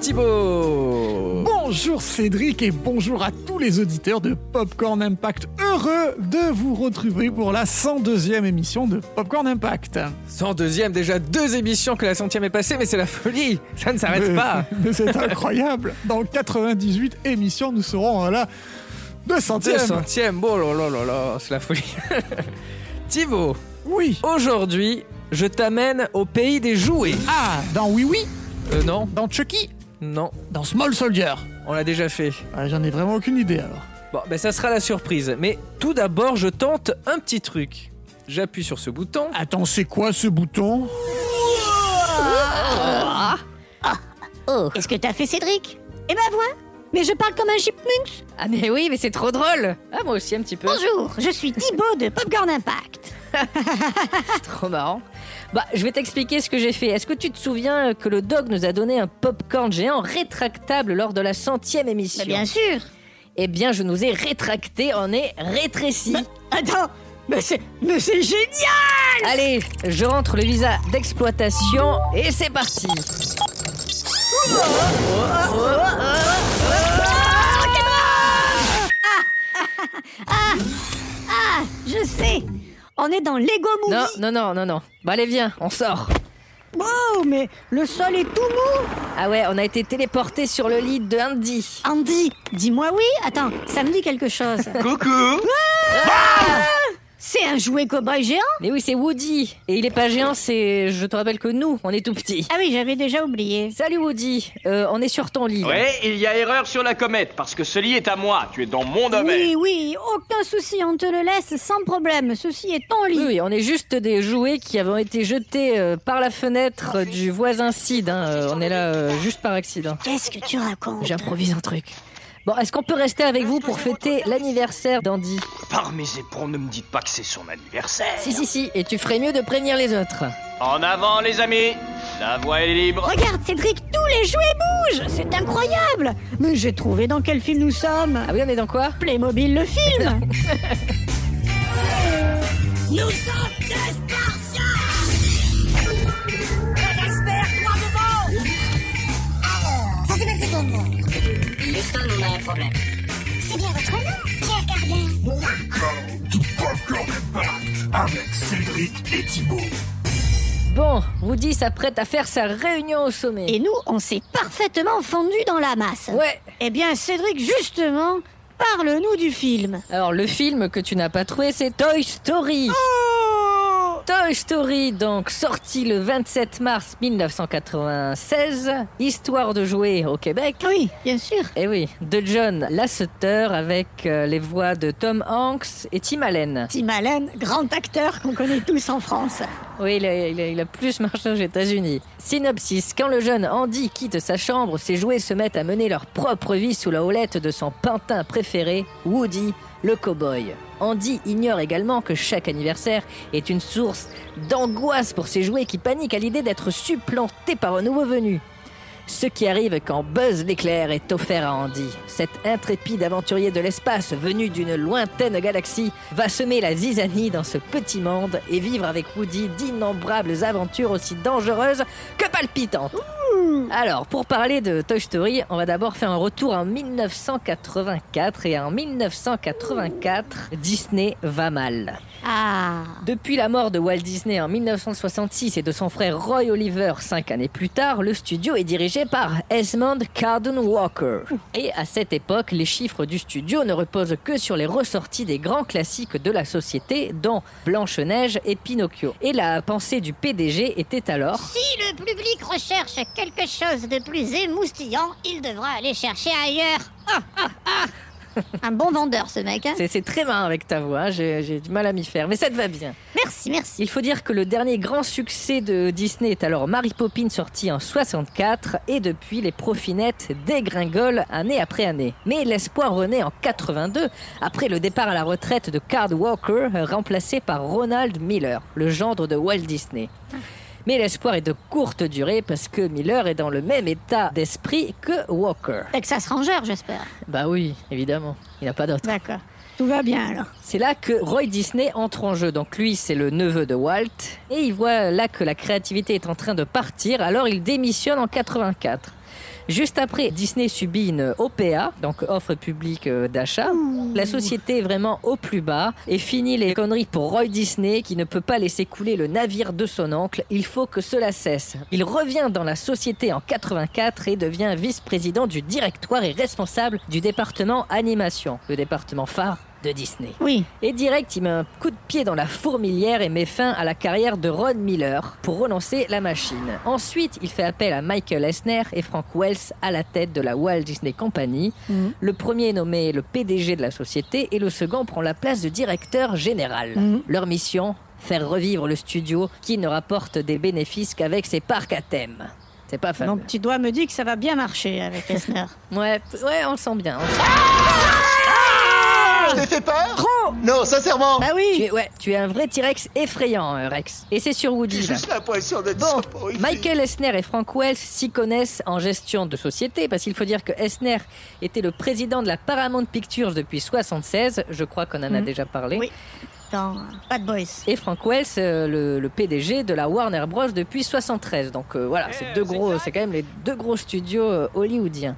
Thibaut Bonjour Cédric et bonjour à tous les auditeurs de Popcorn Impact. Heureux de vous retrouver pour la 102e émission de Popcorn Impact. 102e, déjà deux émissions que la centième est passée, mais c'est la folie Ça ne s'arrête pas Mais c'est incroyable. Dans 98 émissions, nous serons à la 200e. 200e, oh là là là là, c'est la folie Thibaut, Oui. aujourd'hui, je t'amène au pays des jouets. Ah, dans Oui Oui, Euh, non, dans Chucky, non, dans Small Soldier. on l'a déjà fait. Ah, J'en ai vraiment aucune idée alors. Bon, ben ça sera la surprise. Mais tout d'abord, je tente un petit truc. J'appuie sur ce bouton. Attends, c'est quoi ce bouton? Oh, qu'est-ce que t'as fait, Cédric? Eh ben voilà Mais je parle comme un chipmunk Ah mais oui, mais c'est trop drôle Ah moi aussi un petit peu. Bonjour, je suis Thibaut de Popcorn Impact. Trop marrant. Bah, je vais t'expliquer ce que j'ai fait. Est-ce que tu te souviens que le dog nous a donné un popcorn géant rétractable lors de la centième émission? Bah, bien sûr Eh bien, je nous ai rétracté, on est rétréci. Attends Mais c'est... Mais c'est génial Allez, je rentre le visa d'exploitation et c'est parti. Ah, je sais On est dans Lego Movie Non, non, non, non, non. Bah allez, viens, on sort. Wow, mais le sol est tout mou Ah ouais, on a été téléporté sur le lit de Andy. Andy, dis-moi oui Attends, ça me dit quelque chose. Coucou C'est un jouet cow-boy géant Mais oui, c'est Woody. Et il est pas géant, c'est... Je te rappelle que nous, on est tout petits. Ah oui, j'avais déjà oublié. Salut Woody, Euh, on est sur ton lit. Ouais, il y a erreur sur la comète, parce que ce lit est à moi, tu es dans mon domaine. Oui, oui, aucun souci, on te le laisse sans problème. Ceci est ton lit. Oui, oui, on est juste des jouets qui avons été jetés euh, par la fenêtre du voisin Sid. hein. Euh, on est là euh, juste par accident. Qu'est-ce que tu racontes? J'improvise un truc. Bon, est-ce qu'on peut rester avec vous pour fêter l'anniversaire d'Andy Par mes éperons, ne me dites pas que c'est son anniversaire. Si, si, si, et tu ferais mieux de prévenir les autres. En avant, les amis. La voie est libre. Regarde, Cédric, tous les jouets bougent. C'est incroyable. Mais j'ai trouvé dans quel film nous sommes. Ah oui, on est dans quoi? Playmobil le film Bon, Woody s'apprête à faire sa réunion au sommet. Et nous, on s'est parfaitement fondu dans la masse. Ouais, Eh bien, Cédric, justement, parle-nous du film. alors le film que tu n'as pas trouvé, c'est Toy Story. Toy Story, donc sorti le 27 mars 1996, histoire de jouer au Québec. Oui, bien sûr. Eh oui, de John Lasseter avec euh, les voix de Tom Hanks et Tim Allen. Tim Allen, grand acteur qu'on connaît tous en France. Oui, il a, il a- il a plus marché aux États-Unis. Synopsis quand le jeune Andy quitte sa chambre, ses jouets se mettent à mener leur propre vie sous la houlette de son pantin préféré, Woody, le cowboy. Andy ignore également que chaque anniversaire est une source d'angoisse pour ses jouets qui paniquent à l'idée d'être supplantés par un nouveau venu. Ce qui arrive quand Buzz l'éclair est offert à Andy. Cet intrépide aventurier de l'espace venu d'une lointaine galaxie va semer la zizanie dans ce petit monde et vivre avec Woody d'innombrables aventures aussi dangereuses que palpitantes. Alors, pour parler de Toy Story, on va d'abord faire un retour en 1984 et en 1984, Disney va mal. Ah, Depuis la mort de Walt Disney en 1966 et de son frère Roy Oliver cinq années plus tard, le studio est dirigé par Esmond Carden Walker. Et à cette époque, les chiffres du studio ne reposent que sur les ressorties des grands classiques de la société, dont Blanche-Neige et Pinocchio. Et la pensée du PDG était alors si le public recherche quelque chose de plus émoustillant, il devra aller chercher ailleurs. Ah, ah, ah. Un bon vendeur, ce mec. Hein c'est très marrant avec ta voix, hein, j'ai j'ai du mal à m'y faire, mais ça te va bien. merci, merci. Il faut dire que le dernier grand succès de Disney est alors Mary Poppins sorti en 64 et depuis les profinettes dégringolent année après année. Mais l'espoir renaît en 82 après le départ à la retraite de Card Walker remplacé par Ronald Miller, le gendre de Walt Disney. Mais l'espoir est de courte durée parce que Miller est dans le même état d'esprit que Walker. Texas Ranger, j'espère. Bah oui, évidemment, il n'a pas d'autre. D'accord. Tout va bien alors. C'est là que Roy Disney entre en jeu. Donc lui, c'est le neveu de Walt. Et il voit là que la créativité est en train de partir, alors il démissionne en 84. Juste après, Disney subit une OPA, donc offre publique euh, d'achat. La société est vraiment au plus bas et finit les conneries pour Roy Disney qui ne peut pas laisser couler le navire de son oncle. Il faut que cela cesse. Il revient dans la société en 84 et devient vice-président du directoire et responsable du département animation, le département phare de Disney. Oui. Et direct, il met un coup de pied dans la fourmilière et met fin à la carrière de Ron Miller pour relancer la machine. Ensuite, il fait appel à Michael Eisner et Frank Wells à la tête de la Walt Disney Company. Mhm. Le premier est nommé le PDG de la société et le second prend la place de directeur général. Mhm. Leur mission Faire revivre le studio qui ne rapporte des bénéfices qu'avec ses parcs à thème. C'est pas fameux. Mon petit doigt me dit que ça va bien marcher avec Esner. Ouais, ouais, on le sent bien. on le sent. Je t'ai fait peur Non, sincèrement bah Tu oui. es, ouais, tu es un vrai T-Rex effrayant, euh, Rex. Et c'est sur Woody. J'ai juste l'impression d'être Bon. Michael Esner et Frank Wells s'y connaissent en gestion de société parce qu'il faut dire que Esner était le président de la Paramount Pictures depuis 76. Je crois qu'on en a Mhm. déjà parlé. Oui. Dans Bad Boys. Et Frank Wells, euh, le, le PDG de la Warner Bros depuis 73. Donc euh, voilà, c'est deux gros, c'est quand même les deux gros studios euh, hollywoodiens.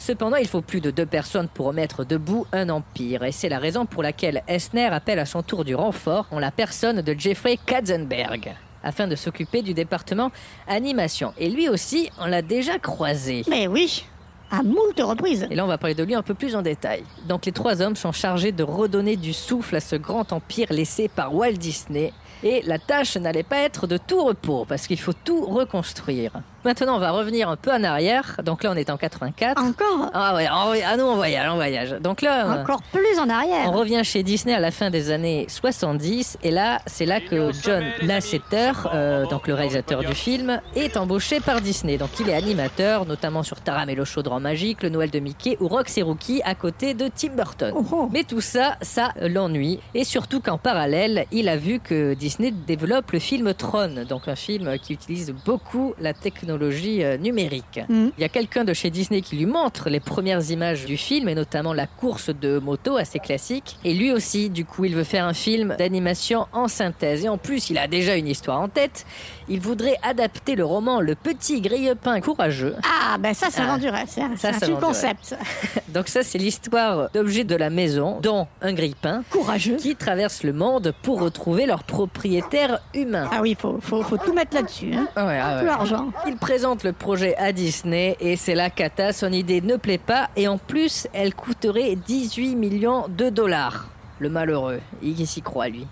Cependant, il faut plus de deux personnes pour remettre debout un empire, et c'est la raison pour laquelle Esner appelle à son tour du renfort en la personne de Jeffrey Katzenberg, afin de s'occuper du département animation. Et lui aussi, on l'a déjà croisé. Mais oui. À moult reprises. Et là, on va parler de lui un peu plus en détail. Donc, les trois hommes sont chargés de redonner du souffle à ce grand empire laissé par Walt Disney. Et la tâche n'allait pas être de tout repos, parce qu'il faut tout reconstruire. Maintenant, on va revenir un peu en arrière. Donc là, on est en 84. Encore? Ah ouais, ah nous, on voyage, on voyage. Donc là, euh, Encore plus en on arrière. revient chez Disney à la fin des années 70 et là, c'est là que John Lasseter, euh, donc le réalisateur du film, est embauché par Disney. Donc il est animateur, notamment sur Taram et le chaudron magique, le Noël de Mickey ou Rox et Rookie à côté de Tim Burton. Oh, oh. Mais tout ça, ça l'ennuie. Et surtout qu'en parallèle, il a vu que Disney développe le film Tron, donc un film qui utilise beaucoup la technologie euh, numérique. Mhm. Il y a quelqu'un de chez Disney qui lui montre les premières images du film et notamment la course de moto assez classique. Et lui aussi, du coup, il veut faire un film d'animation en synthèse. Et en plus, il a déjà une histoire en tête. Il voudrait adapter le roman Le Petit Grille-Pain Courageux. Ah, ben ça, ça Ah. vend du rêve. C'est un, Ça, concept. Donc ça, c'est l'histoire d'objets de la maison, dont un grille-pain, Courageux. qui traversent le monde pour retrouver leur propriétaire humain. Ah oui, faut, faut, faut tout mettre là-dessus. Hein. Ouais, ah ouais. Plus l'argent. Il présente le projet à Disney et c'est la cata, son idée ne plaît pas et en plus elle coûterait 18 millions de dollars. Le malheureux, il s'y croit lui.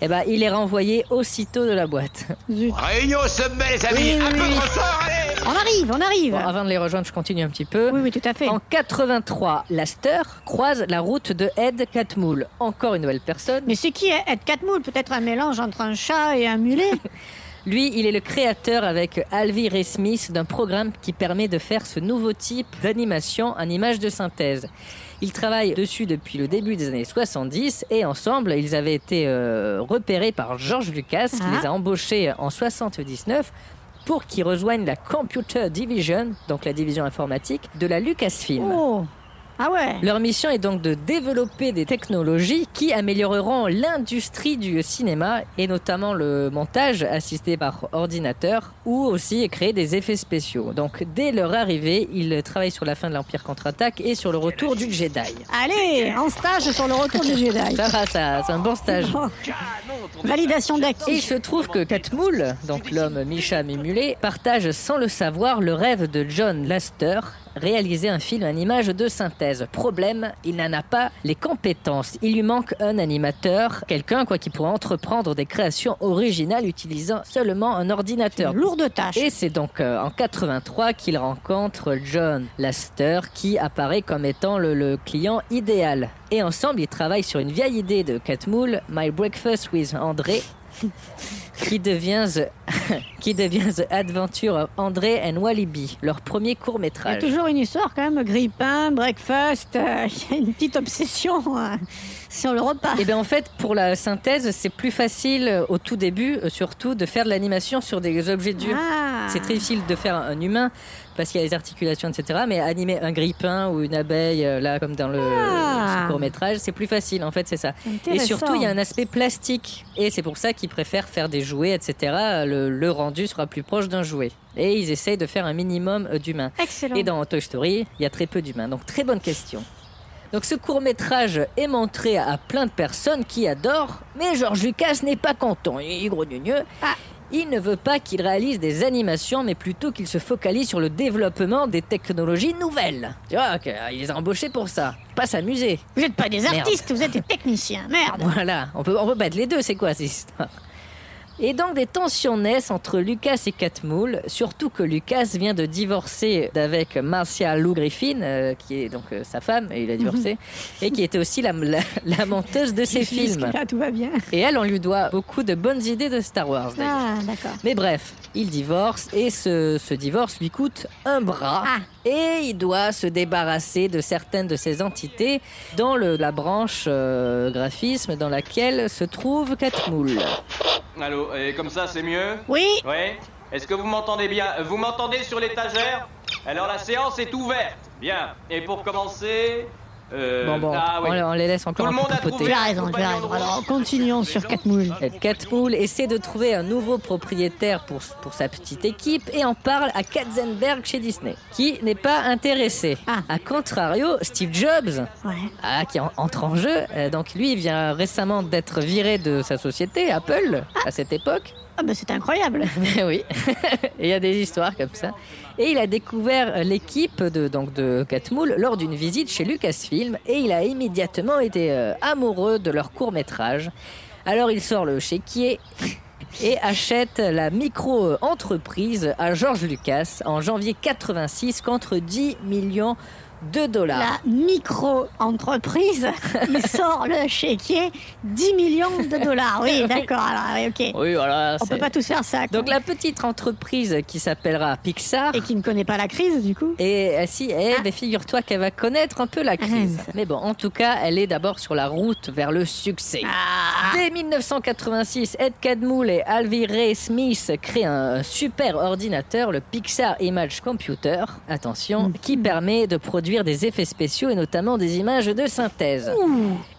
Eh ben, il est renvoyé aussitôt de la boîte. Zut. Réunion au sommet, les amis Oui, oui, Un peu oui. trop fort, allez On arrive, on arrive. Bon, avant de les rejoindre, je continue un petit peu. Oui, oui, tout à fait. En 83, Laster croise la route de Ed Catmull, encore une nouvelle personne. Mais c'est qui Ed Catmull? Peut-être un mélange entre un chat et un mulet? Lui, il est le créateur avec Alvy Ray Smith d'un programme qui permet de faire ce nouveau type d'animation en image de synthèse. Ils travaillent dessus depuis le début des années 70 et ensemble, ils avaient été euh, repérés par George Lucas qui Ah. les a embauchés en 79 pour qu'ils rejoignent la Computer Division, donc la division informatique de la Lucasfilm. Oh Ah ouais Leur mission est donc de développer des technologies qui amélioreront l'industrie du cinéma et notamment le montage assisté par ordinateur ou aussi créer des effets spéciaux. Donc dès leur arrivée, ils travaillent sur la fin de l'Empire contre-attaque et sur le retour du Jedi. Allez, en stage sur le retour du Jedi. Ça va, ça, c'est un bon stage. Validation Et il d'acquis. se trouve que Catmull, donc l'homme Misha Mimulé, partage sans le savoir le rêve de John Laster, réaliser un film en image de synthèse. Problème, il n'en a pas les compétences. Il lui manque un animateur, quelqu'un quoi qui pourrait entreprendre des créations originales utilisant seulement un ordinateur. Lourde tâche. Et c'est donc euh, en 83 qu'il rencontre John Laster qui apparaît comme étant le, le client idéal. Et ensemble, ils travaillent sur une vieille idée de Catmull, My Breakfast with André, qui devient The, qui devient The Adventure of André and Walibi, leur premier court Il y a métrage. toujours une histoire quand même, grille-pain, breakfast, euh, il y a une petite obsession. euh. Sur le repas. Et bien en fait, pour la synthèse, c'est plus facile euh, au tout début, euh, surtout, de faire de l'animation sur des objets durs. Ah. C'est très difficile de faire un humain parce qu'il y a les articulations, etc. Mais animer un grippin ou une abeille, euh, là, comme dans le Ah. court métrage, c'est plus facile. En fait, c'est ça. Et surtout, il y a un aspect plastique. Et c'est pour ça qu'ils préfèrent faire des jouets, etc. Le, le rendu sera plus proche d'un jouet. Et ils essayent de faire un minimum d'humains. Excellent. Et dans Toy Story, il y a très peu d'humains. Donc très bonne question. Donc ce court métrage est montré à plein de personnes qui adorent, mais George Lucas n'est pas content. Il est grogneux. Ah. Il ne veut pas qu'il réalise des animations, mais plutôt qu'il se focalise sur le développement des technologies nouvelles. Tu vois, qu'il les a embauchés pour ça. Pas s'amuser. Vous n'êtes pas des Merde. artistes, vous êtes des techniciens. Merde. Voilà, on peut, on peut battre les deux, c'est quoi cette histoire? Et donc des tensions naissent entre Lucas et Catmull, surtout que Lucas vient de divorcer d'avec Marcia Lou Griffin, euh, qui est donc euh, sa femme, et il a divorcé, et qui était aussi la, la, la menteuse de ses films. Là, tout va bien. Et elle, on lui doit beaucoup de bonnes idées de Star Wars. Ah, d'accord. Mais bref, il divorce et ce, ce divorce lui coûte un bras. Ah. Et il doit se débarrasser de certaines de ces entités dans le- la branche euh, graphisme dans laquelle se trouve Catmull. Allô, et comme ça c'est mieux? Oui, Ouais Est-ce que vous m'entendez bien? Vous m'entendez sur l'étagère? Alors la séance est ouverte. Bien. Et pour commencer... Euh, Bon, bon, ah, on, on les laisse encore Tout un le peu monde a papoter. trouvé tu as raison, tu as raison. Alors, continuons sur Catmull. Et Catmull essaie de trouver un nouveau propriétaire pour, pour sa petite équipe et en parle à Katzenberg chez Disney, qui n'est pas intéressé. Ah. A contrario, Steve Jobs, Ouais. ah, qui en- entre en jeu, euh, donc lui il vient récemment d'être viré de sa société, Apple, à cette époque. Ah, bah, c'est incroyable. Mais oui, il y a des histoires comme ça. Et il a découvert l'équipe de, donc de lors d'une visite chez Lucasfilm et il a immédiatement été euh, amoureux de leur court métrage. Alors il sort le chéquier et achète la micro-entreprise à George Lucas en janvier 86 contre 10 millions de dollars. La micro-entreprise, il sort le chéquier 10 millions de dollars. Oui, d'accord. Alors, ok. Oui, voilà. On peut pas tous faire ça. quoi. Donc la petite entreprise qui s'appellera Pixar. Et qui ne connaît pas la crise, du coup Et euh, si, eh, Ah. ben, figure-toi qu'elle va connaître un peu la crise. Ah, Mais bon, en tout cas, elle est d'abord sur la route vers le succès. Ah, Dès 1986, Ed Catmull et Alvy Ray Smith créent un super ordinateur, le Pixar Image Computer, attention, qui permet de produire des effets spéciaux et notamment des images de synthèse.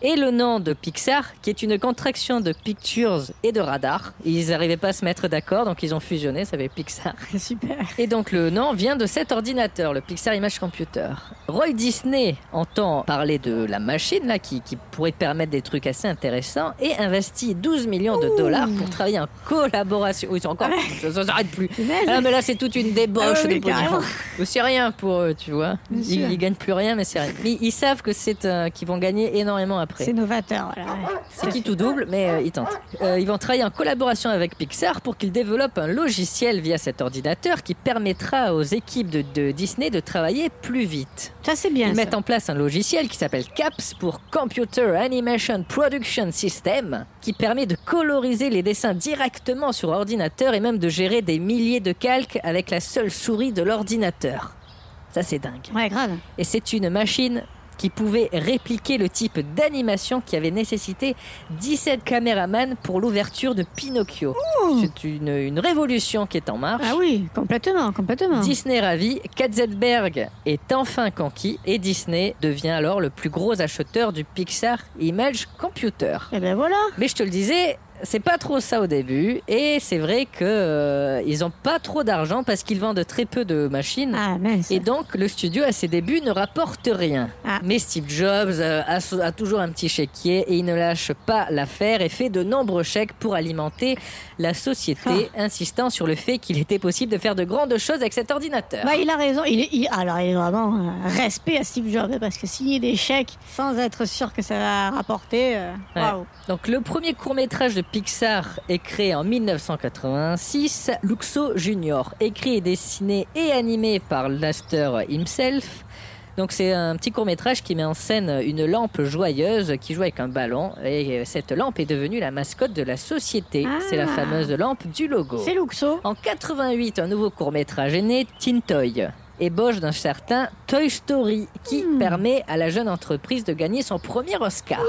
Et le nom de Pixar, qui est une contraction de Pictures et de Radar. Ils n'arrivaient pas à se mettre d'accord, donc ils ont fusionné, ça fait Pixar. super. Et donc le nom vient de cet ordinateur, le Pixar Image Computer. Roy Disney entend parler de la machine là qui, qui pourrait permettre des trucs assez intéressants et investit 12 millions de dollars pour travailler en collaboration. Oui, c'est encore, ça, s'arrête plus. Ah, mais là c'est toute une débauche Ah oui, de C'est rien pour eux, tu vois. Ils gagnent plus rien, mais c'est rien. Mais ils savent que c'est euh, qu'ils vont gagner énormément après. C'est novateur, voilà. ouais. C'est qui tout double, mais euh, ils tentent. Euh, ils vont travailler en collaboration avec Pixar pour qu'ils développent un logiciel via cet ordinateur qui permettra aux équipes de, de Disney de travailler plus vite. Ça, c'est bien. Ils ça. mettent en place un logiciel qui s'appelle CAPS pour Computer Animation Production System, qui permet de coloriser les dessins directement sur ordinateur et même de gérer des milliers de calques avec la seule souris de l'ordinateur. Ça c'est dingue. Ouais, grave. Et c'est une machine qui pouvait répliquer le type d'animation qui avait nécessité 17 caméramans pour l'ouverture de Pinocchio. C'est une, une révolution qui est en marche. Ah oui, complètement, complètement. Disney ravi, Katzenberg est enfin conquis et Disney devient alors le plus gros acheteur du Pixar Image Computer. Et ben voilà. Mais je te le disais, c'est pas trop ça au début et c'est vrai que euh, ils ont pas trop d'argent parce qu'ils vendent très peu de machines. Ah mince. Et donc, le studio, à ses débuts, ne rapporte rien. Ah. Mais Steve Jobs euh, a, toujours un petit chéquier et il ne lâche pas l'affaire et fait de nombreux chèques pour alimenter la société, Ah. insistant sur le fait qu'il était possible de faire de grandes choses avec cet ordinateur. Bah, il a raison. Il est, il- alors, il est vraiment euh, respect à Steve Jobs parce que signer des chèques sans être sûr que ça va rapporter. euh, Ouais. Donc le premier court-métrage de Pixar est créé en 1986, Luxo Junior, écrit et dessiné et animé par Laster himself. Donc c'est un petit court-métrage qui met en scène une lampe joyeuse qui joue avec un ballon et cette lampe est devenue la mascotte de la société. Ah. C'est la fameuse lampe du logo. C'est Luxo. En 88, un nouveau court-métrage est né, Tintoy. Ébauche d'un certain Toy Story qui permet à la jeune entreprise de gagner son premier Oscar.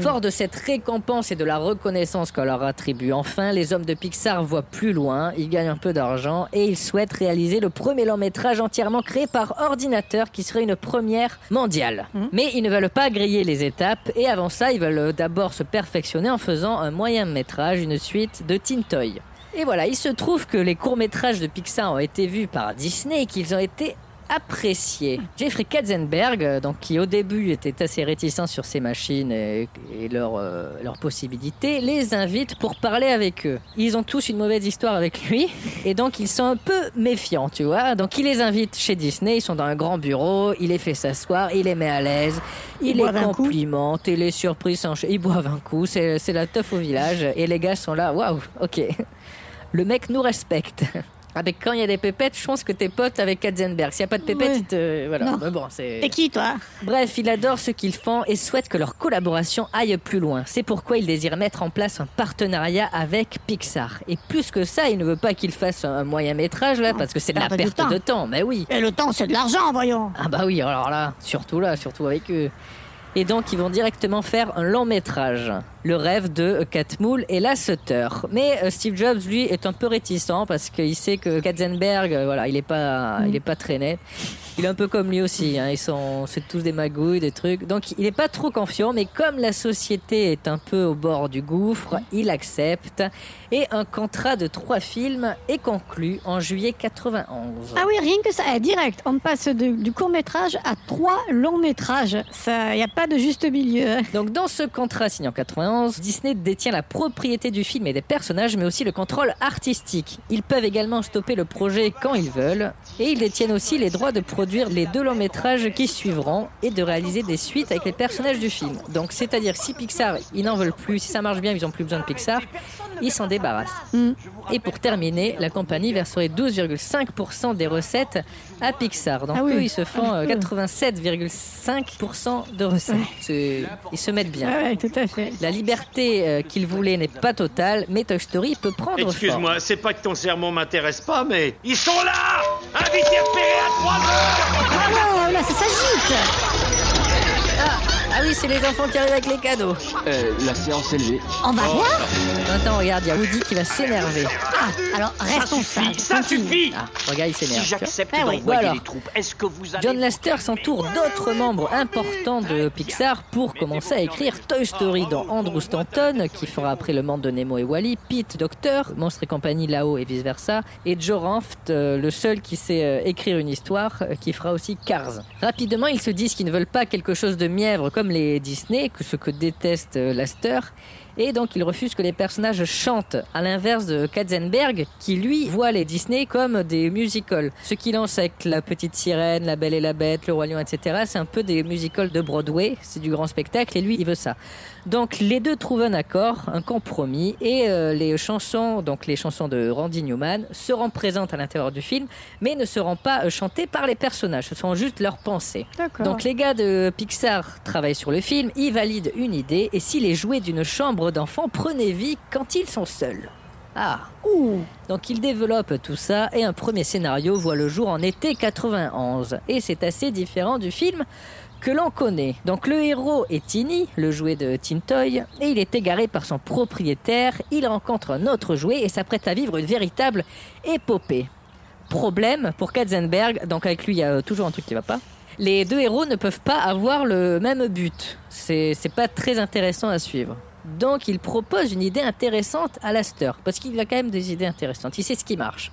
Fort de cette récompense et de la reconnaissance qu'on leur attribue enfin, les hommes de Pixar voient plus loin, ils gagnent un peu d'argent et ils souhaitent réaliser le premier long métrage entièrement créé par ordinateur qui serait une première mondiale. Mais ils ne veulent pas griller les étapes et avant ça, ils veulent d'abord se perfectionner en faisant un moyen métrage, une suite de Teen Toy. Et voilà, il se trouve que les courts-métrages de Pixar ont été vus par Disney et qu'ils ont été appréciés. Jeffrey Katzenberg, euh, donc, qui au début était assez réticent sur ces machines et, et leurs euh, leurs possibilités, les invite pour parler avec eux. Ils ont tous une mauvaise histoire avec lui et donc ils sont un peu méfiants, tu vois. Donc il les invite chez Disney, ils sont dans un grand bureau, il les fait s'asseoir, il les met à l'aise, il les boivent un coup. complimente et les surprises s'enchaînent. Ils boivent un coup, c'est c'est la teuf au village et les gars sont là, waouh, ok. Le mec nous respecte. Avec quand il y a des pépettes, je pense que t'es pote avec Katzenberg. S'il n'y a pas de pépettes, Ouais. il te. Voilà. Non. Mais bon, c'est. T'es qui, toi? Bref, il adore ce qu'ils font et souhaite que leur collaboration aille plus loin. C'est pourquoi il désire mettre en place un partenariat avec Pixar. Et plus que ça, il ne veut pas qu'il fasse un moyen métrage là, parce que c'est de la perte temps. de temps. Mais oui. Et le temps, c'est de l'argent, voyons. Ah bah oui, alors là, surtout là, surtout avec eux. Et donc ils vont directement faire un long métrage, le rêve de Catmull et la Sutter. Mais euh, Steve Jobs lui est un peu réticent parce qu'il sait que Katzenberg, euh, voilà, il est pas, il est pas très net. Il est un peu comme lui aussi, hein, ils sont, c'est tous des magouilles, des trucs. Donc il est pas trop confiant, mais comme la société est un peu au bord du gouffre, il accepte. Et un contrat de trois films est conclu en juillet 91. Ah oui, rien que ça, eh, direct. On passe du court métrage à trois longs métrages. Ça, y a pas de juste milieu. Donc dans ce contrat signé en 91, Disney détient la propriété du film et des personnages, mais aussi le contrôle artistique. Ils peuvent également stopper le projet quand ils veulent, et ils détiennent aussi les droits de produire les deux longs métrages qui suivront et de réaliser des suites avec les personnages du film. Donc c'est-à-dire si Pixar, ils n'en veulent plus, si ça marche bien, ils n'ont plus besoin de Pixar, ils s'en débarrassent. Et pour terminer, la compagnie verserait 12,5% des recettes à Pixar. Donc Ah oui. eux, ils se font euh, Ah, peu. 87,5% de recettes. Ils se mettent bien. Ouais, ouais, tout à fait. La liberté euh, qu'ils voulaient n'est pas totale, mais Toy Story peut prendre forme. Excuse-moi, c'est pas que ton sermon m'intéresse pas, mais ils sont là Invité repéré à 3 heures Oh là, ça s'agite Ah oui, c'est les enfants qui arrivent avec les cadeaux. Euh, la séance est levée. On va voir Attends, regarde, il y a Woody qui va s'énerver. Ah, alors restons sages. Ça Continue. suffit Ah, regarde, il Si s'énerve. vois. j'accepte Ah oui. d'envoyer Alors. les troupes, est-ce que vous allez... John Lasseter s'entoure d'autres membres importants de Pixar pour commencer à écrire Toy Story, dont Andrew Stanton, qui fera après le monde de Nemo et Wally, Pete Docter, Monstre et compagnie là-haut et vice-versa, et Joe Ranft, euh, le seul qui sait euh, écrire une histoire, euh, qui fera aussi Cars. Rapidement, ils se disent qu'ils ne veulent pas quelque chose de mièvre comme les Disney, que ce que déteste euh, Lasseter, et donc ils refusent que les personnages chantent, à l'inverse de Katzenberg, qui lui voit les Disney comme des musicals. Ce qu'il lance avec La Petite Sirène, La Belle et la Bête, Le Roi Lion, etc., c'est un peu des musicals de Broadway, c'est du grand spectacle, et lui, il veut ça. Donc les deux trouvent un accord, un compromis, et euh, les chansons, donc les chansons de Randy Newman, seront présentes à l'intérieur du film, mais ne seront pas euh, chantées par les personnages, ce seront juste leurs pensées. Donc les gars de Pixar travaillent sur le film, ils valident une idée, et si les jouets d'une chambre d'enfants prenaient vie quand ils sont seuls Ah Ouh. donc ils développent tout ça et un premier scénario voit le jour en été 91. Et c'est assez différent du film que l'on connaît. Donc le héros est Tiny, le jouet de Tintoy, et il est égaré par son propriétaire, il rencontre un autre jouet et s'apprête à vivre une véritable épopée. Problème pour Katzenberg, donc avec lui il y a euh, toujours un truc qui va pas. Les deux héros ne peuvent pas avoir le même but. C'est pas très intéressant à suivre. Donc il propose une idée intéressante à Laster, parce qu'il a quand même des idées intéressantes, il sait ce qui marche.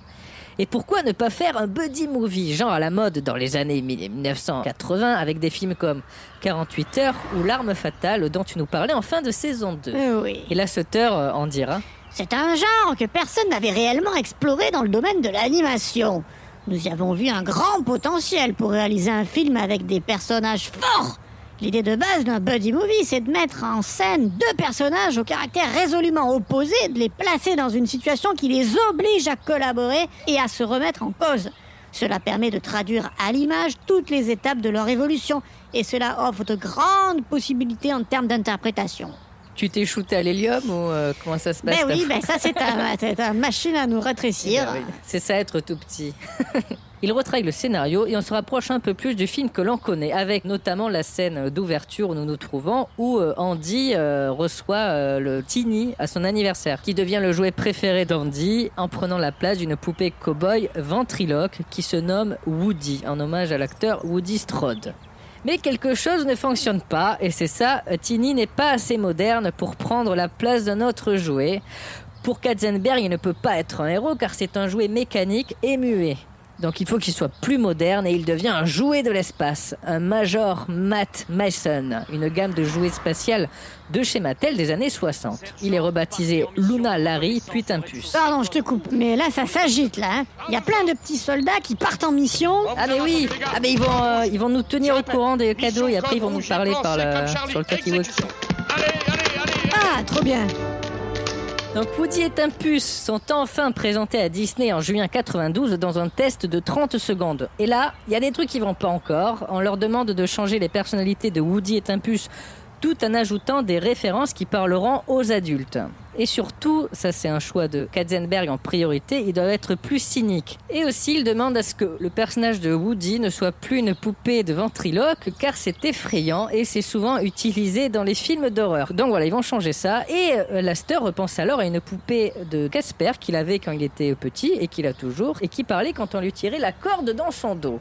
Et pourquoi ne pas faire un buddy movie, genre à la mode dans les années 1980, avec des films comme 48 heures ou L'arme fatale dont tu nous parlais en fin de saison 2 Euh, oui. Et Sutter euh, en dira C'est un genre que personne n'avait réellement exploré dans le domaine de l'animation. Nous y avons vu un grand potentiel pour réaliser un film avec des personnages forts. L'idée de base d'un buddy movie, c'est de mettre en scène deux personnages au caractère résolument opposé, de les placer dans une situation qui les oblige à collaborer et à se remettre en cause. Cela permet de traduire à l'image toutes les étapes de leur évolution et cela offre de grandes possibilités en termes d'interprétation. Tu t'es shooté à l'hélium ou euh, comment ça se passe Ben oui, ben ça c'est un, machine à nous rétrécir. Ah oui, C'est ça être tout petit. Il retraille le scénario et on se rapproche un peu plus du film que l'on connaît, avec notamment la scène d'ouverture où nous nous trouvons, où euh, Andy euh, reçoit euh, le Tiny à son anniversaire, qui devient le jouet préféré d'Andy en prenant la place d'une poupée cow-boy ventriloque qui se nomme Woody, en hommage à l'acteur Woody Strode. Mais quelque chose ne fonctionne pas, et c'est ça, Tiny n'est pas assez moderne pour prendre la place d'un autre jouet. Pour Katzenberg, il ne peut pas être un héros car c'est un jouet mécanique et muet. Donc il faut qu'il soit plus moderne et il devient un jouet de l'espace, un Major Matt Mason, une gamme de jouets spatials de chez Mattel des années 60. Il est rebaptisé Luna Larry puis Timpus. Pardon, je te coupe, mais là ça s'agite là. hein. Il y a plein de petits soldats qui partent en mission. Ah mais oui, ah mais ils vont euh, ils vont nous tenir au courant des cadeaux et après ils vont nous parler par le, sur le talkie-walkie. Ah, trop bien. Donc Woody et Timpus sont enfin présentés à Disney en juin 92 dans un test de 30 secondes. Et là, il y a des trucs qui vont pas encore. On leur demande de changer les personnalités de Woody et Timpus tout en ajoutant des références qui parleront aux adultes. Et surtout, ça c'est un choix de Katzenberg en priorité, ils doivent être plus cyniques. Et aussi, il demande à ce que le personnage de Woody ne soit plus une poupée de ventriloque, car c'est effrayant et c'est souvent utilisé dans les films d'horreur. Donc voilà, ils vont changer ça. Et euh, Laster repense alors à une poupée de Casper qu'il avait quand il était petit et qu'il a toujours, et qui parlait quand on lui tirait la corde dans son dos.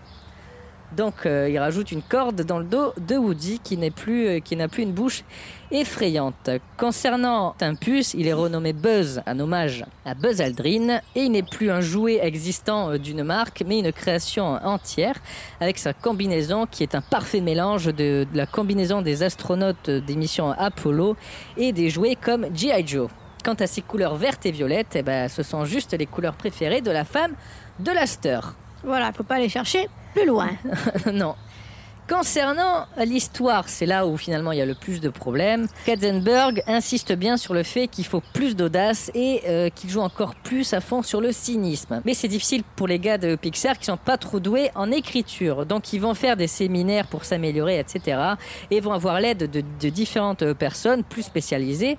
Donc euh, il rajoute une corde dans le dos de Woody qui n'est plus euh, qui n'a plus une bouche effrayante. Concernant Timpus, il est renommé Buzz, un hommage à Buzz Aldrin, et il n'est plus un jouet existant euh, d'une marque, mais une création entière avec sa combinaison qui est un parfait mélange de, la combinaison des astronautes des missions Apollo et des jouets comme G.I. Joe. Quant à ses couleurs vertes et violettes, eh ben, ce sont juste les couleurs préférées de la femme de Laster. Voilà, faut pas aller chercher plus loin. non. Concernant l'histoire, c'est là où finalement il y a le plus de problèmes. Katzenberg insiste bien sur le fait qu'il faut plus d'audace et euh, qu'il joue encore plus à fond sur le cynisme. Mais c'est difficile pour les gars de Pixar qui sont pas trop doués en écriture. Donc ils vont faire des séminaires pour s'améliorer, etc. Et vont avoir l'aide de, de différentes personnes plus spécialisées,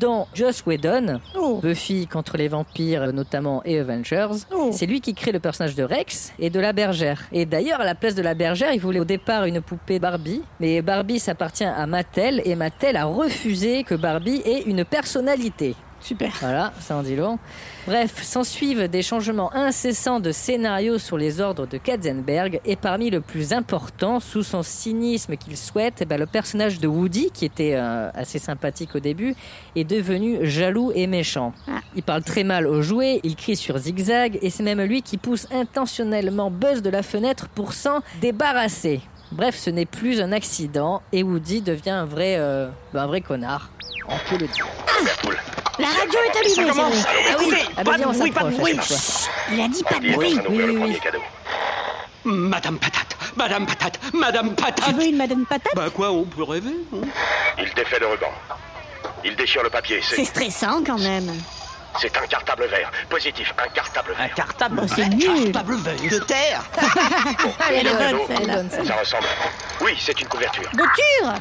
dont Joss Whedon, Oh. Buffy contre les vampires notamment et Avengers. Oh. C'est lui qui crée le personnage de Rex et de la bergère. Et d'ailleurs, à la place de la bergère, il voulait au départ une poupée Barbie, mais Barbie s'appartient à Mattel et Mattel a refusé que Barbie ait une personnalité. Super. Voilà, ça en dit long. Bref, s'ensuivent des changements incessants de scénario sur les ordres de Katzenberg et parmi le plus important, sous son cynisme qu'il souhaite, eh ben, le personnage de Woody, qui était euh, assez sympathique au début, est devenu jaloux et méchant. Ah. Il parle très mal aux jouets, il crie sur zigzag et c'est même lui qui pousse intentionnellement Buzz de la fenêtre pour s'en débarrasser. Bref, ce n'est plus un accident et Woody devient un vrai, euh, ben, un vrai connard. On peut le dire. La radio est allumée, c'est vrai. Ah oui, ah bah Pas de on bruit, pas de. Il a dit pas de bruit. Oui, oui, oui. Madame Patate, Madame Patate, Madame Tu Patate veux une madame patate Bah quoi, on peut rêver hein? Il défait le ruban. Il déchire le papier. C'est C'est stressant quand même. C'est un cartable vert. Positif, un cartable Un vert. cartable Bah, c'est vert, nul. cartable vert de terre Elle est bonne Elle est celle-là. bonne, celle-là. Ça ressemble. Oui, c'est une couverture. Bouture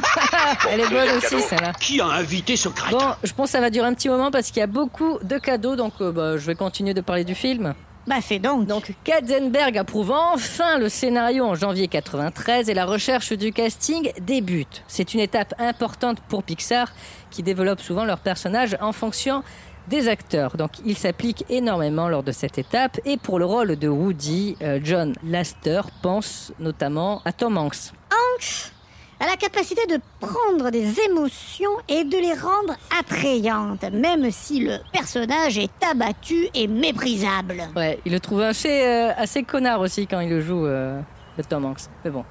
Elle est bonne aussi, celle-là. Qui a invité ce crétin Bon, je pense que ça va durer un petit moment parce qu'il y a beaucoup de cadeaux, donc euh, bah, je vais continuer de parler du film. Bah fais donc. Donc, Katzenberg approuve enfin le scénario en janvier 93 et la recherche du casting débute. C'est une étape importante pour Pixar qui développe souvent leurs personnages en fonction des acteurs. Donc, il s'applique énormément lors de cette étape et pour le rôle de Woody, euh, John Laster pense notamment à Tom Hanks. Hanks a la capacité de prendre des émotions et de les rendre attrayantes, même si le personnage est abattu et méprisable. Ouais, il le trouve assez, euh, assez connard aussi quand il le joue, euh, Tom Hanks. Mais bon.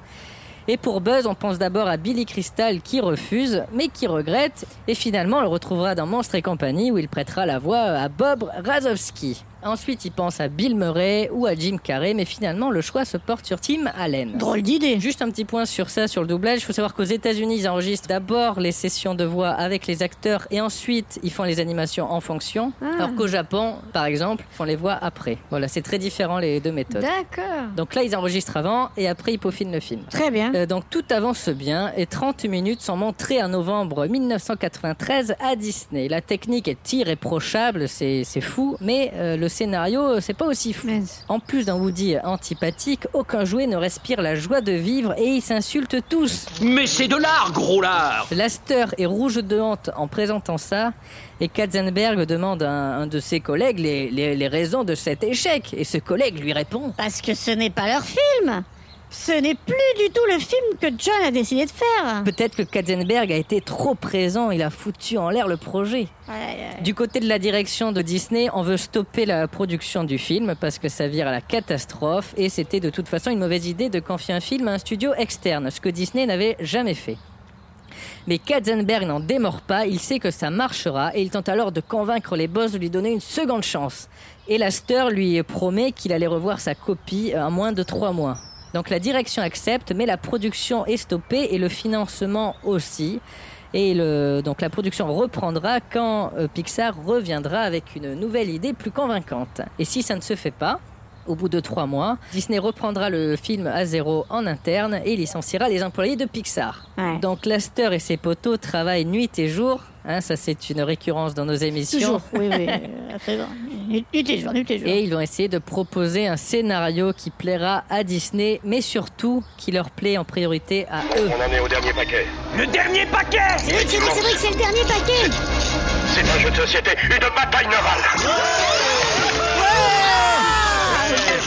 Et pour Buzz, on pense d'abord à Billy Crystal qui refuse, mais qui regrette. Et finalement, on le retrouvera dans Monstres et compagnie où il prêtera la voix à Bob Razowski. Ensuite, il pense à Bill Murray ou à Jim Carrey, mais finalement, le choix se porte sur Tim Allen. Drôle d'idée. Juste un petit point sur ça, sur le doublage. Il faut savoir qu'aux États-Unis, ils enregistrent d'abord les sessions de voix avec les acteurs et ensuite ils font les animations en fonction. Ah. Alors qu'au Japon, par exemple, ils font les voix après. Voilà, c'est très différent les deux méthodes. D'accord. Donc là, ils enregistrent avant et après, ils peaufinent le film. Très bien. Euh, donc tout avance bien et 30 minutes sont montrées en novembre 1993 à Disney. La technique est irréprochable, c'est fou, mais euh, le scénario, c'est pas aussi fou. En plus d'un Woody antipathique, aucun jouet ne respire la joie de vivre et ils s'insultent tous. Mais c'est de l'art, gros lard Laster est rouge de honte en présentant ça et Katzenberg demande à un, un de ses collègues les, les- les raisons de cet échec et ce collègue lui répond Parce que ce n'est pas leur film. Ce n'est plus du tout le film que John a décidé de faire. peut-être que Katzenberg a été trop présent, il a foutu en l'air le projet. Du côté de la direction de Disney, on veut stopper la production du film parce que ça vire à la catastrophe et c'était de toute façon une mauvaise idée de confier un film à un studio externe, ce que Disney n'avait jamais fait. Mais Katzenberg n'en démord pas, il sait que ça marchera et il tente alors de convaincre les boss de lui donner une seconde chance. Et Laster lui promet qu'il allait revoir sa copie en moins de trois mois. Donc la direction accepte, mais la production est stoppée et le financement aussi. Et donc la production reprendra quand euh, Pixar reviendra avec une nouvelle idée plus convaincante. Et si ça ne se fait pas, au bout de trois mois, Disney reprendra le film à zéro en interne et licenciera les employés de Pixar. Ouais. Donc Laster et ses potos travaillent nuit et jour. Hein, ça c'est une récurrence dans nos émissions. Toujours. Oui, oui. Nuit et jour, nuit et jour. Et ils vont essayer de proposer un scénario qui plaira à Disney, mais surtout qui leur plaît en priorité à eux. On en est au dernier paquet. Le dernier paquet C'est vrai, c'est vrai, c'est vrai que c'est le dernier paquet. C'est un jeu de société, une bataille navale.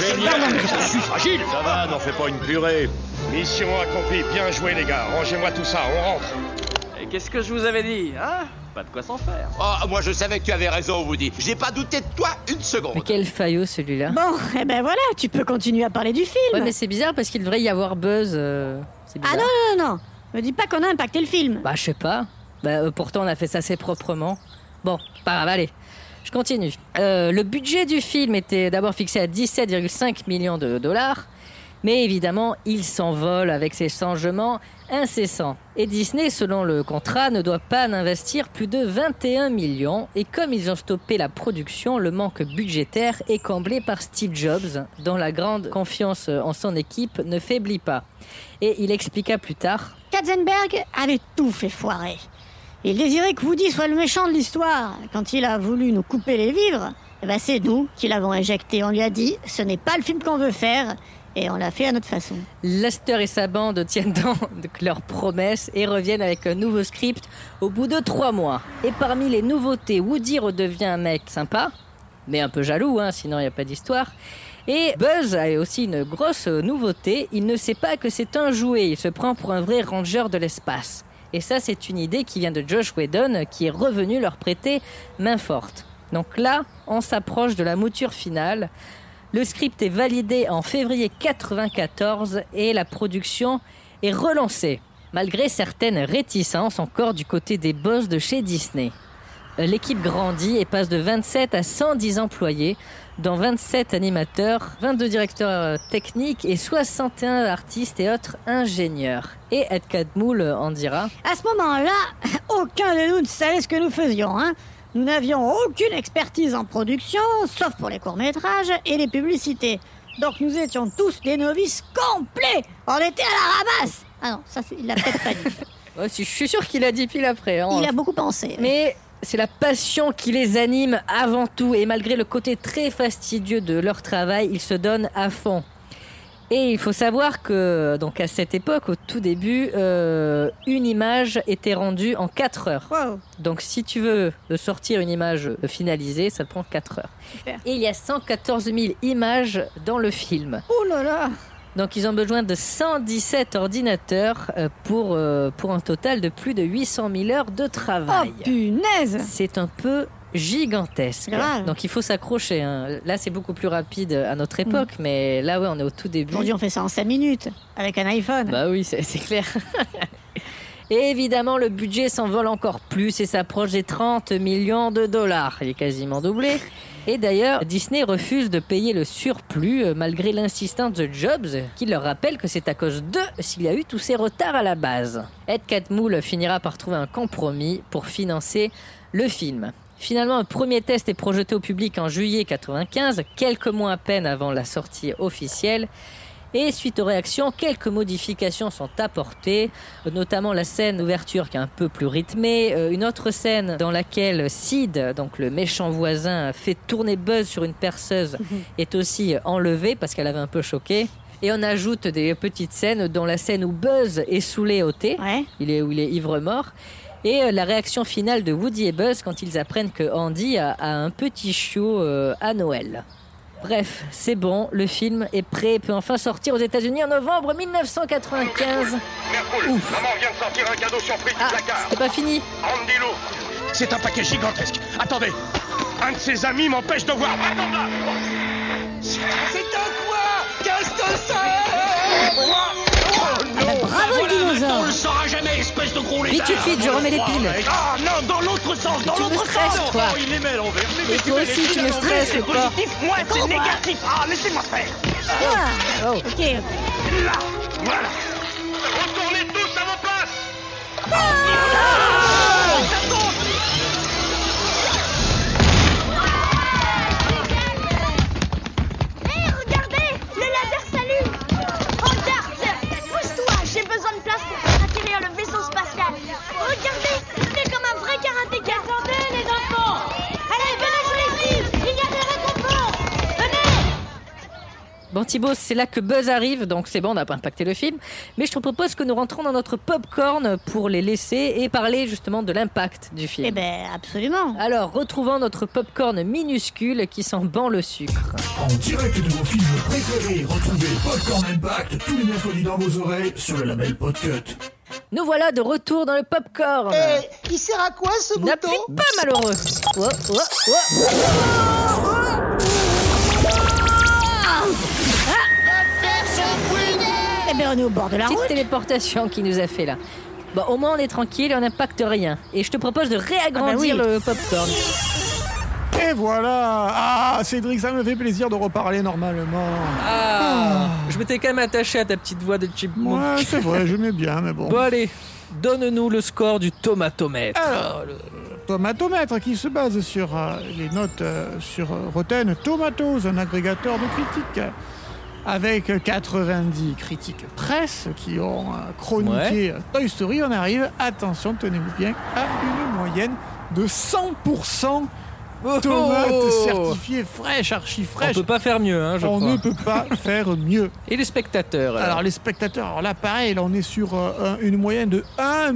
Je suis fragile Ça va, n'en fais pas une purée. Mission accomplie, bien joué les gars. Rangez-moi tout ça, on rentre. Et qu'est-ce que je vous avais dit, hein? Pas de quoi s'en faire. Oh, moi je savais que tu avais raison, Woody. J'ai pas douté de toi une seconde. Mais quel faillot celui-là. Bon, eh ben voilà, tu peux continuer à parler du film. Ouais, mais c'est bizarre parce qu'il devrait y avoir buzz. euh, c'est Ah bizarre. non, non, non, non. Me dis pas qu'on a impacté le film. Bah, je sais pas. Bah, euh, pourtant, on a fait ça assez proprement. Bon, pas grave, allez. Je continue. Euh, le budget du film était d'abord fixé à 17,5 millions de dollars. Mais évidemment, il s'envole avec ses changements incessants. Et Disney, selon le contrat, ne doit pas investir plus de 21 millions. Et comme ils ont stoppé la production, le manque budgétaire est comblé par Steve Jobs, dont la grande confiance en son équipe ne faiblit pas. Et il expliqua plus tard Katzenberg avait tout fait foirer. Il désirait que Woody soit le méchant de l'histoire. Quand il a voulu nous couper les vivres, eh ben c'est nous qui l'avons éjecté. On lui a dit, ce n'est pas le film qu'on veut faire, et on l'a fait à notre façon. Lester et sa bande tiennent dans leurs promesses et reviennent avec un nouveau script au bout de trois mois. Et parmi les nouveautés, Woody redevient un mec sympa, mais un peu jaloux, hein, sinon il n'y a pas d'histoire. Et Buzz a aussi une grosse nouveauté, il ne sait pas que c'est un jouet, il se prend pour un vrai ranger de l'espace. Et ça, c'est une idée qui vient de Josh Whedon, qui est revenu leur prêter main forte. Donc là, on s'approche de la mouture finale. Le script est validé en février 94 et la production est relancée, malgré certaines réticences encore du côté des boss de chez Disney. L'équipe grandit et passe de 27 à 110 employés, dont 27 animateurs, 22 directeurs euh, techniques et 61 artistes et autres ingénieurs. Et Ed Catmull en dira À ce moment-là, aucun de nous ne savait ce que nous faisions. Hein. Nous n'avions aucune expertise en production, sauf pour les courts-métrages et les publicités. Donc nous étions tous des novices complets. On était à la ramasse. Ah non, ça il l'a peut-être pas dit. Je suis sûr qu'il a dit pile après. hein. Il a beaucoup pensé. Mais c'est la passion qui les anime avant tout et malgré le côté très fastidieux de leur travail, ils se donnent à fond. Et il faut savoir que donc à cette époque, au tout début, euh, une image était rendue en 4 heures. Wow, Donc si tu veux sortir une image finalisée, ça prend 4 heures. super. Et il y a 114 000 images dans le film. Oh là là Donc ils ont besoin de 117 ordinateurs euh, pour, euh, pour un total de plus de 800 000 heures de Oh travail. punaise C'est un peu gigantesque. Grave. Donc il faut s'accrocher. hein. Là, c'est beaucoup plus rapide à notre époque, mais là, ouais, on est au tout début. Aujourd'hui on fait ça en 5 minutes, avec un iPhone. Bah oui, c'est clair. Et évidemment, le budget s'envole encore plus et s'approche des 30 millions de dollars. Il est quasiment doublé. Et d'ailleurs, Disney refuse de payer le surplus euh, malgré l'insistance de Jobs, qui leur rappelle que c'est à cause d'eux s'il y a eu tous ces retards à la base. Ed Catmull finira par trouver un compromis pour financer le film. Finalement, un premier test est projeté au public en juillet 95, quelques mois à peine avant la sortie officielle. Et suite aux réactions, quelques modifications sont apportées, notamment la scène d'ouverture qui est un peu plus rythmée, euh, une autre scène dans laquelle Sid, donc le méchant voisin, fait tourner Buzz sur une perceuse, est aussi enlevée parce qu'elle avait un peu choqué. Et on ajoute des petites scènes, dont la scène où Buzz est saoulé au thé, Ouais. il est, où il est ivre-mort. Et euh, la réaction finale de Woody et Buzz quand ils apprennent que Andy a, a un petit chiot euh, à Noël. Bref, c'est bon, le film est prêt et peut enfin sortir aux États-Unis en novembre 1995. Mercoul, Ouf. maman vient de sortir un cadeau surprise du Ah, placard. c'était pas fini. C'est un paquet gigantesque. Attendez. Un de ses amis m'empêche de voir. Attends là. C'est un quoi? Qu'est-ce que c'est? Oh non Bravo le On dinosaure le saura jamais, espèce de gros Vite lézard de suite, je remets les piles. Ah non, dans l'autre sens, dans tu me l'autre stresses, sens toi. Oh, met à l'envers. Mais Et tu toi aussi, tu me stresses, c'est le porc. positif, moi c'est négatif. Ah, laissez-moi faire. Ah, Oh. Ok, ok. Là, voilà. Retournez tous à vos places. C'est là que Buzz arrive, donc c'est bon, on n'a pas impacté le film. Mais je te propose que nous rentrons dans notre popcorn pour les laisser et parler justement de l'impact du film. Eh ben, absolument. Alors, retrouvons notre popcorn minuscule qui sent bon le sucre. En direct de vos films préférés, retrouvez Popcorn Impact tous les mercredis dans vos oreilles sur le label Podcut. Nous voilà de retour dans le popcorn. il sert à quoi ce N'applique pas malheureux. Oh, oh, oh. Ben, on est au bord de la Petite route. téléportation qui nous a fait là. Bon, au moins on est tranquille et on n'impacte rien. Et je te propose de réagrandir Ah bah oui. le popcorn. Et voilà Ah, Cédric, ça me fait plaisir de reparler normalement. Ah, Je m'étais quand même attaché à ta petite voix de chipmunk. Ouais, c'est vrai, j'aimais bien, mais bon. Bon allez, donne-nous le score du tomatomètre. Alors, le tomatomètre qui se base sur euh, les notes euh, sur euh, Rotten Tomatoes, un agrégateur de critiques, avec 90 critiques presse qui ont euh, chroniqué euh, Toy Story, on arrive, attention, tenez-vous bien, à une moyenne de 100% tomates Oh certifiées fraîches, archi On fraîches. peut pas faire mieux, hein, je On crois. ne peut pas faire mieux. Et les spectateurs alors Alors les spectateurs, alors là pareil, là on est sur euh, un- une moyenne de 1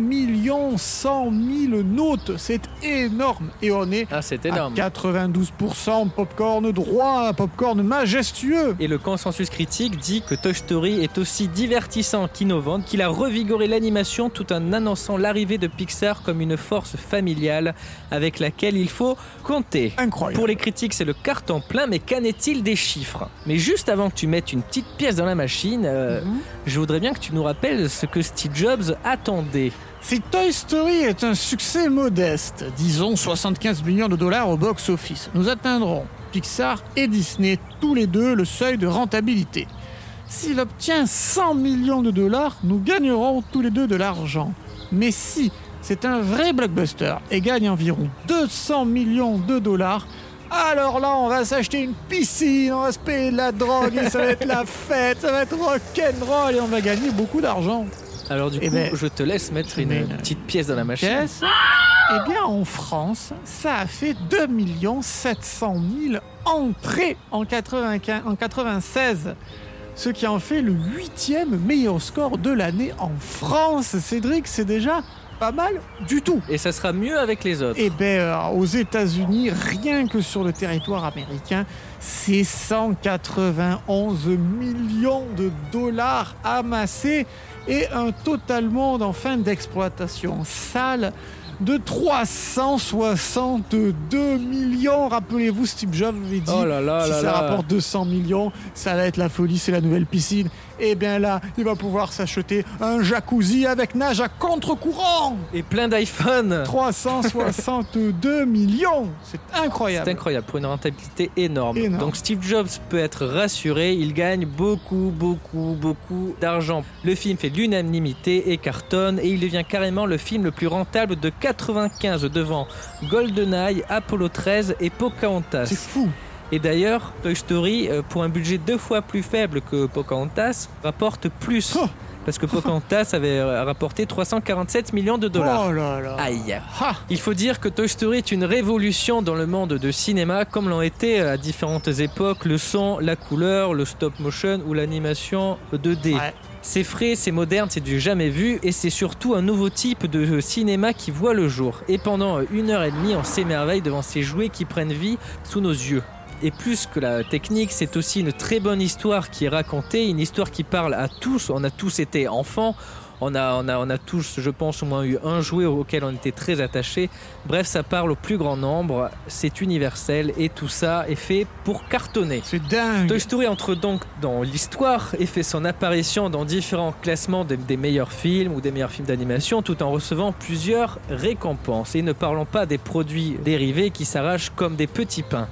100 000 notes, c'est énorme. Et on est Ah, à énorme. 92% popcorn droit, popcorn majestueux. Et le consensus critique dit que Toy Story est aussi divertissant qu'innovant, qu'il a revigoré l'animation tout en annonçant l'arrivée de Pixar comme une force familiale avec laquelle il faut compter. Incroyable. Pour les critiques, c'est le carton plein, mais qu'en est-il des chiffres? Mais juste avant que tu mettes une petite pièce dans la machine, euh, Mhm. je voudrais bien que tu nous rappelles ce que Steve Jobs attendait. Si Toy Story est un succès modeste, disons 75 millions de dollars au box-office, nous atteindrons, Pixar et Disney, tous les deux le seuil de rentabilité. S'il obtient 100 millions de dollars, nous gagnerons tous les deux de l'argent. Mais si c'est un vrai blockbuster et gagne environ 200 millions de dollars, alors là, on va s'acheter une piscine, on va se payer de la drogue et ça va être la fête, ça va être rock'n'roll et on va gagner beaucoup d'argent. Alors du Eh coup, ben, je te laisse mettre une petite pièce dans la machine. Eh bien, en France, ça a fait 2 700 000 entrées en, 95 en 96. Ce qui en fait le huitième meilleur score de l'année en France. Cédric, c'est déjà pas mal du tout. Et ça sera mieux avec les autres. Eh bien, euh, aux États-Unis, rien que sur le territoire américain, c'est 191 millions de dollars amassés et un total monde en fin d'exploitation. Salle de 362 millions. Rappelez-vous, Steve Jobs avait dit Oh là là si là ça rapporte 200 millions, ça va être la folie, c'est la nouvelle piscine. Et bien là, il va pouvoir s'acheter un jacuzzi avec nage à contre-courant. Et plein d'iPhone 362 millions, c'est incroyable. C'est incroyable pour une rentabilité énorme. Énorme. Donc Steve Jobs peut être rassuré, il gagne beaucoup, beaucoup, beaucoup d'argent. Le film fait l'unanimité et cartonne et il devient carrément le film le plus rentable de 95 devant GoldenEye, Apollo 13 et Pocahontas. C'est fou. Et d'ailleurs, Toy Story, euh, pour un budget deux fois plus faible que Pocahontas, rapporte plus. Oh. Parce que Pocahontas avait euh, rapporté 347 millions de dollars. Oh là là. Aïe. Il faut dire que Toy Story est une révolution dans le monde de cinéma, comme l'ont été à différentes époques le son, la couleur, le stop motion ou l'animation 2D. Ouais. C'est frais, c'est moderne, c'est du jamais vu et c'est surtout un nouveau type de cinéma qui voit le jour. Et pendant une heure et demie, on s'émerveille devant ces jouets qui prennent vie sous nos yeux. Et plus que la technique, c'est aussi une très bonne histoire qui est racontée, une histoire qui parle à tous. On a tous été enfants, on a, on a, on a tous, je pense, au moins eu un jouet auquel on était très attachés. Bref, ça parle au plus grand nombre, c'est universel et tout ça est fait pour cartonner. C'est dingue. Toy Story entre donc dans l'histoire et fait son apparition dans différents classements des, des meilleurs films ou des meilleurs films d'animation tout en recevant plusieurs récompenses. Et ne parlons pas des produits dérivés qui s'arrachent comme des petits pains.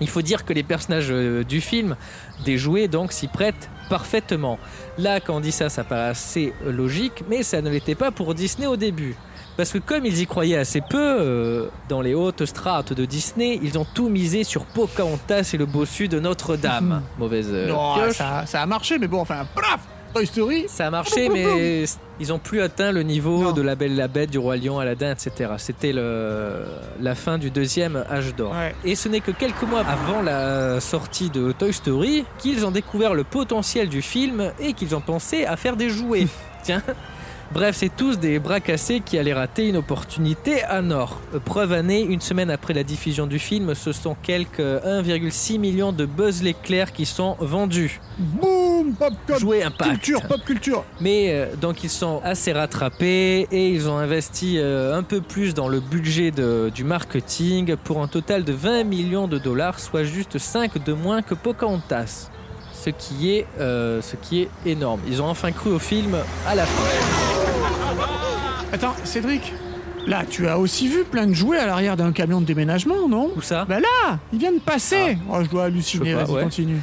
Il faut dire que les personnages euh, du film, des jouets donc, s'y prêtent parfaitement. Là, quand on dit ça, ça paraît assez euh, logique, mais ça ne l'était pas pour Disney au début. Parce que comme ils y croyaient assez peu, euh, dans les hautes strates de Disney, ils ont tout misé sur Pocahontas et le bossu de Notre-Dame. Mauvaise euh, Non, pioche. ça, ça a marché, mais bon, enfin, bref, Toy Story. Ça a marché, mais ils ont plus atteint le niveau de La Belle et la Bête, du Roi Lion, Aladdin, etc. C'était le, la fin du deuxième âge d'or. Ouais. Et ce n'est que quelques mois avant la sortie de Toy Story qu'ils ont découvert le potentiel du film et qu'ils ont pensé à faire des jouets. Tiens. Bref, c'est tous des bras cassés qui allaient rater une opportunité à Nord. Preuve année, une semaine après la diffusion du film, ce sont quelques 1,6 million de Buzz l'éclair qui sont vendus. Boum, pop Jouer impact. culture, pop culture. Mais euh, donc ils sont assez rattrapés et ils ont investi euh, un peu plus dans le budget de- du marketing pour un total de 20 millions de dollars, soit juste 5 de moins que Pocahontas. Ce qui est, euh, ce qui est énorme. Ils ont enfin cru au film à la fin. Attends, Cédric, là, tu as aussi vu plein de jouets à l'arrière d'un camion de déménagement, non? Où ça? Bah là, ils viennent de passer. Oh, je dois halluciner, Je sais pas, vas-y, ouais. continue.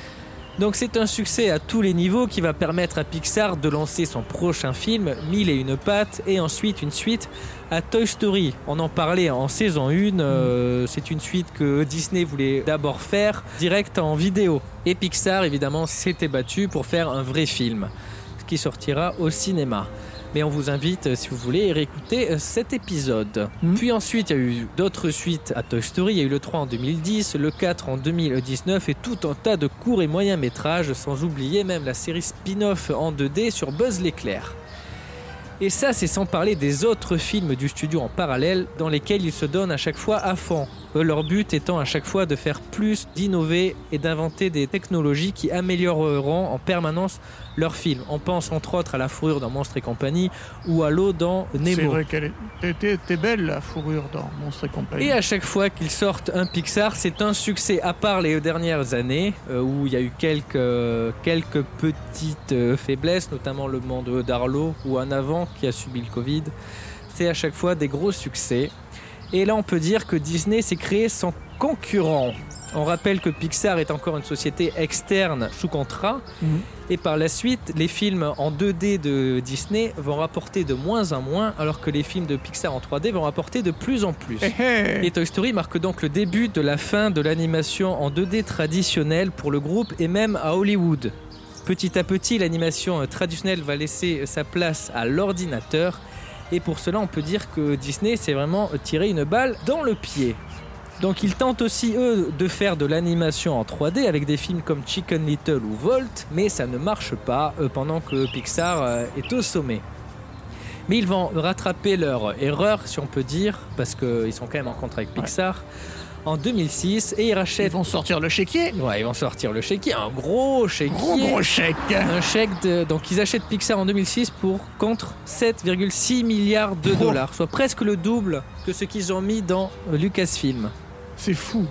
Donc c'est un succès à tous les niveaux qui va permettre à Pixar de lancer son prochain film, Mille et une pattes, et ensuite une suite à Toy Story. On en parlait en saison 1, euh, c'est une suite que Disney voulait d'abord faire direct en vidéo. Et Pixar évidemment s'était battu pour faire un vrai film, ce qui sortira au cinéma. Mais on vous invite, euh, si vous voulez, à réécouter euh, cet épisode. Puis ensuite, il y a eu d'autres suites à Toy Story. Il y a eu le 3 en 2010, le 4 en 2019 et tout un tas de courts et moyens métrages, sans oublier même la série spin-off en 2D sur Buzz l'éclair. Et ça, c'est sans parler des autres films du studio en parallèle dans lesquels ils se donnent à chaque fois à fond. Eux, leur but étant à chaque fois de faire plus, d'innover et d'inventer des technologies qui amélioreront en permanence leurs films. On pense entre autres à la fourrure dans Monstres et compagnie ou à l'eau dans C'est Nemo. vrai qu'elle t'es belle, la fourrure dans Monstre et compagnie. Et à chaque fois qu'ils sortent un Pixar, c'est un succès, à part les dernières années, euh, où il y a eu quelques, euh, quelques petites euh, faiblesses, notamment le monde d'Arlo, ou un avant qui a subi le Covid. C'est à chaque fois des gros succès. Et là, on peut dire que Disney s'est créé son concurrent. On rappelle que Pixar est encore une société externe sous contrat. Mhm. Et par la suite, les films en 2D de Disney vont rapporter de moins en moins, alors que les films de Pixar en 3D vont rapporter de plus en plus. Eh, eh. Et Toy Story marque donc le début de la fin de l'animation en 2D traditionnelle pour le groupe et même à Hollywood. Petit à petit, l'animation euh, traditionnelle va laisser sa place à l'ordinateur. Et pour cela, on peut dire que Disney s'est vraiment tiré une balle dans le pied. Donc ils tentent aussi, eux, de faire de l'animation en 3D avec des films comme Chicken Little ou Volt, mais ça ne marche pas euh, pendant que Pixar euh, est au sommet. Mais ils vont rattraper leur erreur, si on peut dire, parce qu'ils sont quand même en contrat avec Pixar, en 2006 et ils rachètent. Ils vont sortir le chéquier. Ouais, ils vont sortir le chéquier, un gros chéquier. Gros gros chèque. Un chèque de. Donc ils achètent Pixar en 2006 pour contre 7,6 milliards de Oh. dollars, soit presque le double que ce qu'ils ont mis dans Lucasfilm. C'est fou.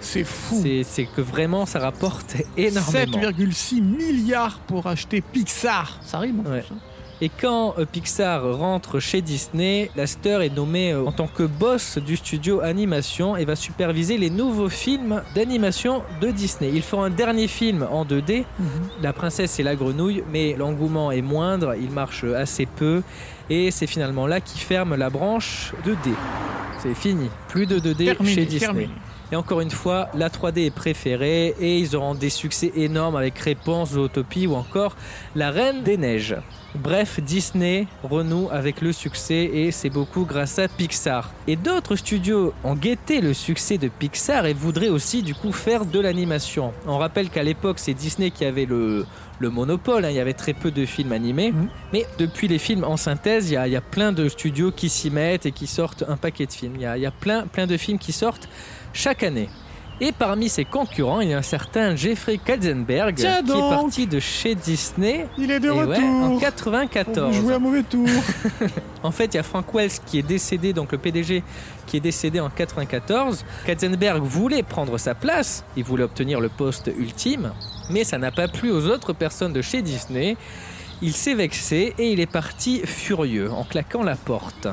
C'est fou. C'est que vraiment ça rapporte énormément. 7,6 milliards pour acheter Pixar. Ça rime. Ouais. hein. Et quand euh, Pixar rentre chez Disney, Laster est nommé euh, en tant que boss du studio animation et va superviser les nouveaux films d'animation de Disney. Ils font un dernier film en 2D, Mhm. La princesse et la grenouille, mais l'engouement est moindre, il marche assez peu et c'est finalement là qu'ils ferment la branche 2D. C'est fini, plus de 2D Terminé, chez Disney. terminé. Et encore une fois, la 3D est préférée et ils auront des succès énormes avec Réponse, Zootopie ou encore La Reine des Neiges. Bref, Disney renoue avec le succès et c'est beaucoup grâce à Pixar. Et d'autres studios ont guetté le succès de Pixar et voudraient aussi du coup faire de l'animation. On rappelle qu'à l'époque c'est Disney qui avait le, le monopole, hein, il y avait très peu de films animés. Mhm. Mais depuis les films en synthèse, il y, a, il y a plein de studios qui s'y mettent et qui sortent un paquet de films. Il y a, il y a plein, plein de films qui sortent chaque année. Et parmi ses concurrents, il y a un certain Jeffrey Katzenberg qui est parti de chez Disney Il est de et retour. ouais, en On 94. vous jouez un mauvais tour. En fait, il y a Frank Wells qui est décédé, donc le PDG qui est décédé en 94. Katzenberg voulait prendre sa place, il voulait obtenir le poste ultime, mais ça n'a pas plu aux autres personnes de chez Disney. Il s'est vexé et il est parti furieux en claquant la porte.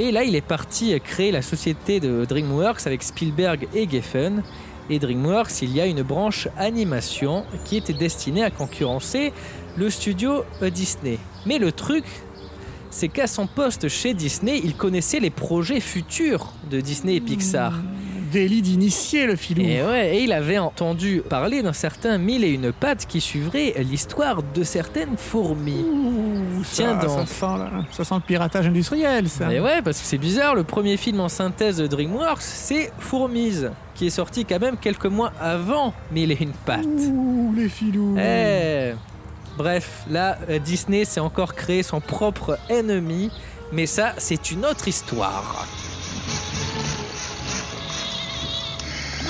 Et là, il est parti créer la société de DreamWorks avec Spielberg et Geffen. Et DreamWorks, il y a une branche animation qui était destinée à concurrencer le studio Disney. Mais le truc, c'est qu'à son poste chez Disney, il connaissait les projets futurs de Disney et Pixar. Délit d'initier le filou. Et ouais, et il avait entendu parler d'un certain mille et une pattes qui suivrait l'histoire de certaines fourmis. Ouh, ça, Tiens donc. Ça sent, là, ça sent le piratage industriel, ça. Et ouais, parce que c'est bizarre, le premier film en synthèse de DreamWorks, c'est Fourmise, qui est sorti quand même quelques mois avant Mille et une pattes. Ouh, les filous. Eh Bref, là, euh, Disney s'est encore créé son propre ennemi, mais ça, c'est une autre histoire.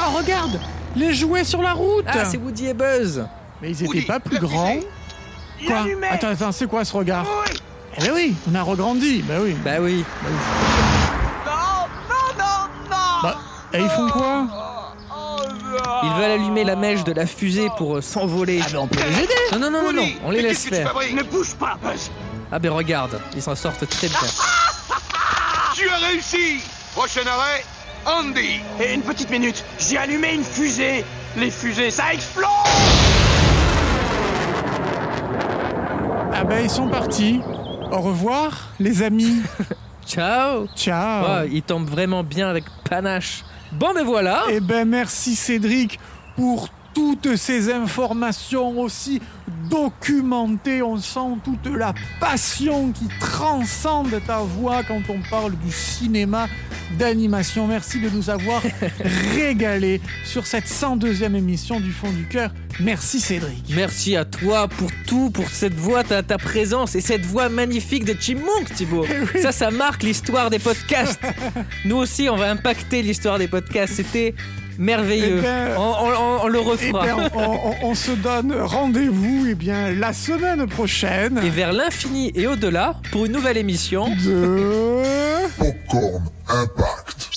Oh, regarde Les jouets sur la route Ah, c'est Woody et Buzz Mais ils étaient Woody, pas plus grands. Quoi. Attends, attends, c'est quoi ce regard Eh ben oui, on a regrandi, bah oui. Bah oui. Non, non, non, non Bah, et ils font quoi Ils veulent allumer la mèche de la fusée pour euh, s'envoler. Ah ben on peut les aider Non, non, non, non, on les laisse faire. Ne bouge pas, Buzz Ah ben regarde, ils s'en sortent très bien. Tu as réussi Prochain arrêt, Andy Et une petite minute, j'ai allumé une fusée Les fusées, ça explose Ah ben ils sont partis. Au revoir, les amis. Ciao Ciao Ah, Ils tombent vraiment bien avec panache. Bon ben voilà Eh ben merci Cédric pour toutes ces informations aussi documentées. On sent toute la passion qui transcende ta voix quand on parle du cinéma d'animation. Merci de nous avoir régalé sur cette 102e émission du fond du cœur. Merci Cédric. Merci à toi pour tout, pour cette voix, ta, ta présence et cette voix magnifique de Chipmunk, Thibaut. oui. Ça, ça marque l'histoire des podcasts. Nous aussi, on va impacter l'histoire des podcasts. C'était merveilleux. Eh ben, on, le eh refera. Ben, on, se donne rendez-vous eh bien, la semaine prochaine. Et vers l'infini et au-delà pour une nouvelle émission de Popcorn Impact.